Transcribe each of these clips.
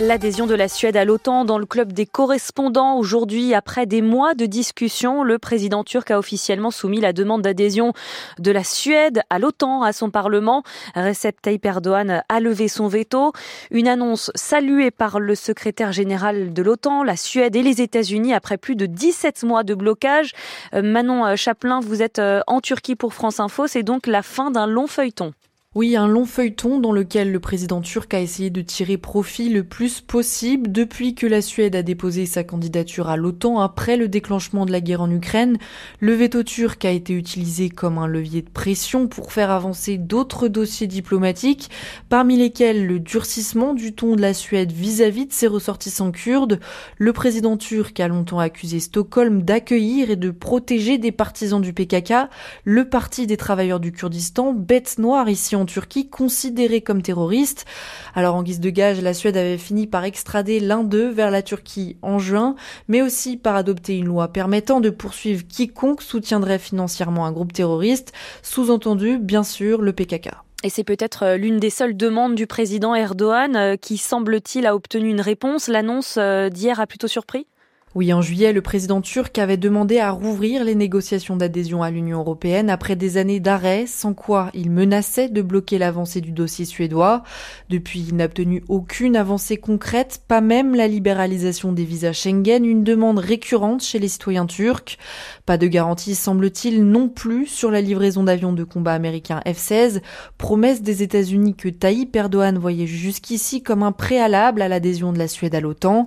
L'adhésion de la Suède à l'OTAN dans le club des correspondants. Aujourd'hui, après des mois de discussion, le président turc a officiellement soumis la demande d'adhésion de la Suède à l'OTAN à son Parlement. Recep Tayyip Erdogan a levé son veto. Une annonce saluée par le secrétaire général de l'OTAN, la Suède et les États-Unis après plus de 17 mois de blocage. Euh, Manon Chaplin, vous êtes euh, en Turquie pour France Info. C'est donc la fin d'un long feuilleton. Oui, un long feuilleton dans lequel le président turc a essayé de tirer profit le plus possible depuis que la Suède a déposé sa candidature à l'OTAN après le déclenchement de la guerre en Ukraine. Le veto turc a été utilisé comme un levier de pression pour faire avancer d'autres dossiers diplomatiques, parmi lesquels le durcissement du ton de la Suède vis-à-vis de ses ressortissants kurdes. Le président turc a longtemps accusé Stockholm d'accueillir et de protéger des partisans du PKK, le parti des travailleurs du Kurdistan, bête noire ici en Turquie considérés comme terroristes. Alors en guise de gage, la Suède avait fini par extrader l'un d'eux vers la Turquie en juin, mais aussi par adopter une loi permettant de poursuivre quiconque soutiendrait financièrement un groupe terroriste, sous-entendu bien sûr le PKK. Et c'est peut-être euh, l'une des seules demandes du président Erdogan euh, qui, semble-t-il, a obtenu une réponse. L'annonce euh, d'hier a plutôt surpris? Oui, en juillet, le président turc avait demandé à rouvrir les négociations d'adhésion à l'Union européenne après des années d'arrêt, sans quoi il menaçait de bloquer l'avancée du dossier suédois. Depuis, il n'a obtenu aucune avancée concrète, pas même la libéralisation des visas Schengen, une demande récurrente chez les citoyens turcs. Pas de garantie, semble-t-il, non plus sur la livraison d'avions de combat américains F-16, promesse des États-Unis que Tayyip Erdogan voyait jusqu'ici comme un préalable à l'adhésion de la Suède à l'OTAN.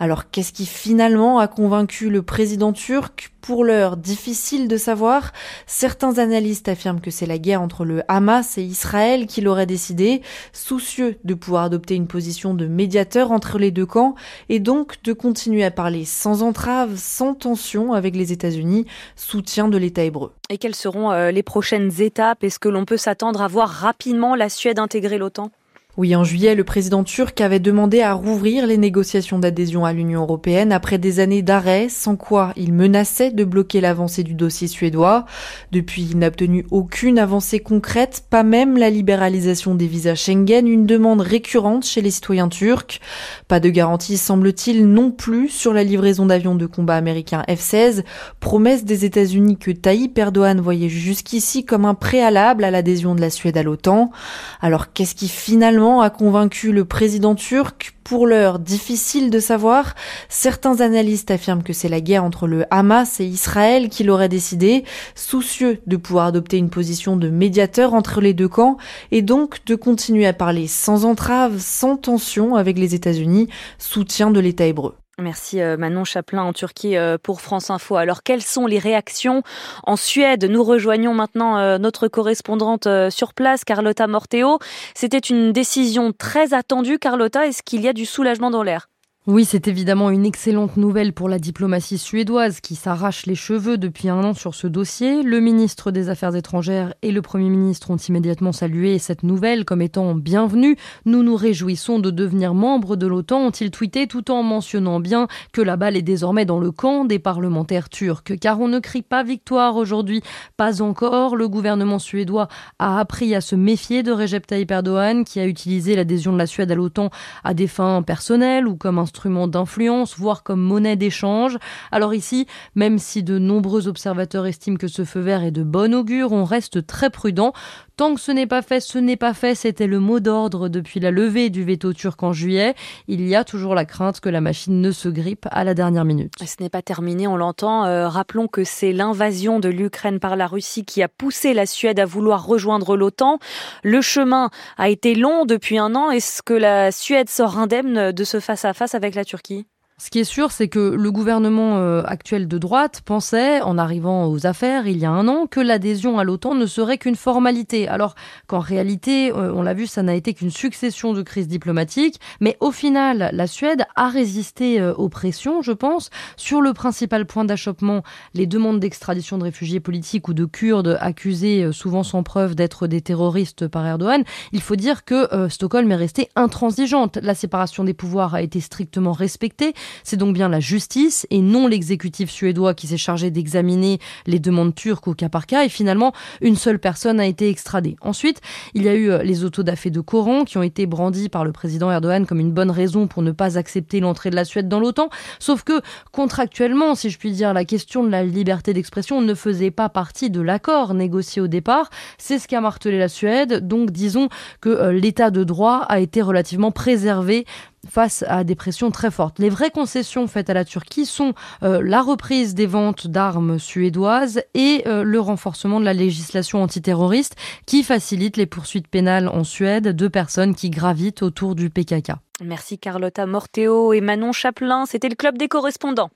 Alors qu'est-ce qui finalement a convaincu le président turc. Pour l'heure, difficile de savoir. Certains analystes affirment que c'est la guerre entre le Hamas et Israël qui l'aurait décidé, soucieux de pouvoir adopter une position de médiateur entre les deux camps et donc de continuer à parler sans entrave, sans tension avec les États-Unis, soutien de l'État hébreu. Et quelles seront euh, les prochaines étapes? Est-ce que l'on peut s'attendre à voir rapidement la Suède intégrer l'OTAN? Oui, en juillet, le président turc avait demandé à rouvrir les négociations d'adhésion à l'Union européenne après des années d'arrêt, sans quoi il menaçait de bloquer l'avancée du dossier suédois. Depuis, il n'a obtenu aucune avancée concrète, pas même la libéralisation des visas Schengen, une demande récurrente chez les citoyens turcs. Pas de garantie, semble-t-il, non plus sur la livraison d'avions de combat américains F-16, promesse des États-Unis que Tayyip Erdogan voyait jusqu'ici comme un préalable à l'adhésion de la Suède à l'OTAN. Alors qu'est-ce qui finalement a convaincu le président turc. Pour l'heure, difficile de savoir. Certains analystes affirment que c'est la guerre entre le Hamas et Israël qui l'aurait décidé, soucieux de pouvoir adopter une position de médiateur entre les deux camps et donc de continuer à parler sans entrave, sans tension avec les États-Unis, soutien de l'État hébreu. Merci euh, Manon Chaplin en Turquie euh, pour France Info. Alors quelles sont les réactions en Suède? Nous rejoignons maintenant euh, notre correspondante sur place, Carlotta Morteo. C'était une décision très attendue. Carlotta, est-ce qu'il y a du soulagement dans l'air? Oui, c'est évidemment une excellente nouvelle pour la diplomatie suédoise qui s'arrache les cheveux depuis un an sur ce dossier. Le ministre des Affaires étrangères et le Premier ministre ont immédiatement salué cette nouvelle comme étant bienvenue. Nous nous réjouissons de devenir membres de l'OTAN, ont-ils tweeté tout en mentionnant bien que la balle est désormais dans le camp des parlementaires turcs. Car on ne crie pas victoire aujourd'hui, pas encore. Le gouvernement suédois a appris à se méfier de Recep Tayyip Erdogan qui a utilisé l'adhésion de la Suède à l'OTAN à des fins personnelles ou comme un d'influence, voire comme monnaie d'échange. Alors ici, même si de nombreux observateurs estiment que ce feu vert est de bon augure, on reste très prudent. Tant que ce n'est pas fait, ce n'est pas fait, c'était le mot d'ordre depuis la levée du veto turc en juillet. Il y a toujours la crainte que la machine ne se grippe à la dernière minute. Ce n'est pas terminé, on l'entend. Euh, rappelons que c'est l'invasion de l'Ukraine par la Russie qui a poussé la Suède à vouloir rejoindre l'OTAN. Le chemin a été long depuis un an. Est-ce que la Suède sort indemne de ce face à -face avec la Turquie? Ce qui est sûr, c'est que le gouvernement euh, actuel de droite pensait, en arrivant aux affaires il y a un an, que l'adhésion à l'OTAN ne serait qu'une formalité, alors qu'en réalité, euh, on l'a vu, ça n'a été qu'une succession de crises diplomatiques, mais au final, la Suède a résisté euh, aux pressions, je pense, sur le principal point d'achoppement, les demandes d'extradition de réfugiés politiques ou de Kurdes accusés souvent sans preuve d'être des terroristes par Erdogan. Il faut dire que Stockholm est restée intransigeante. La séparation des pouvoirs a été strictement respectée C'est donc bien la justice et non l'exécutif suédois qui s'est chargé d'examiner les demandes turques au cas par cas et finalement une seule personne a été extradée. Ensuite, il y a eu euh, les autodafés de Coran qui ont été brandis par le président Erdogan comme une bonne raison pour ne pas accepter l'entrée de la Suède dans l'OTAN, sauf que contractuellement, si je puis dire, la question de la liberté d'expression ne faisait pas partie de l'accord négocié au départ. C'est ce qu'a martelé la Suède, donc disons que euh, l'état de droit a été relativement préservé face à des pressions très fortes. Les vraies concessions faites à la Turquie sont euh, la reprise des ventes d'armes suédoises et euh, le renforcement de la législation antiterroriste qui facilite les poursuites pénales en Suède de personnes qui gravitent autour du PKK. Merci Carlotta Morteo et Manon Chaplin. C'était le club des correspondants.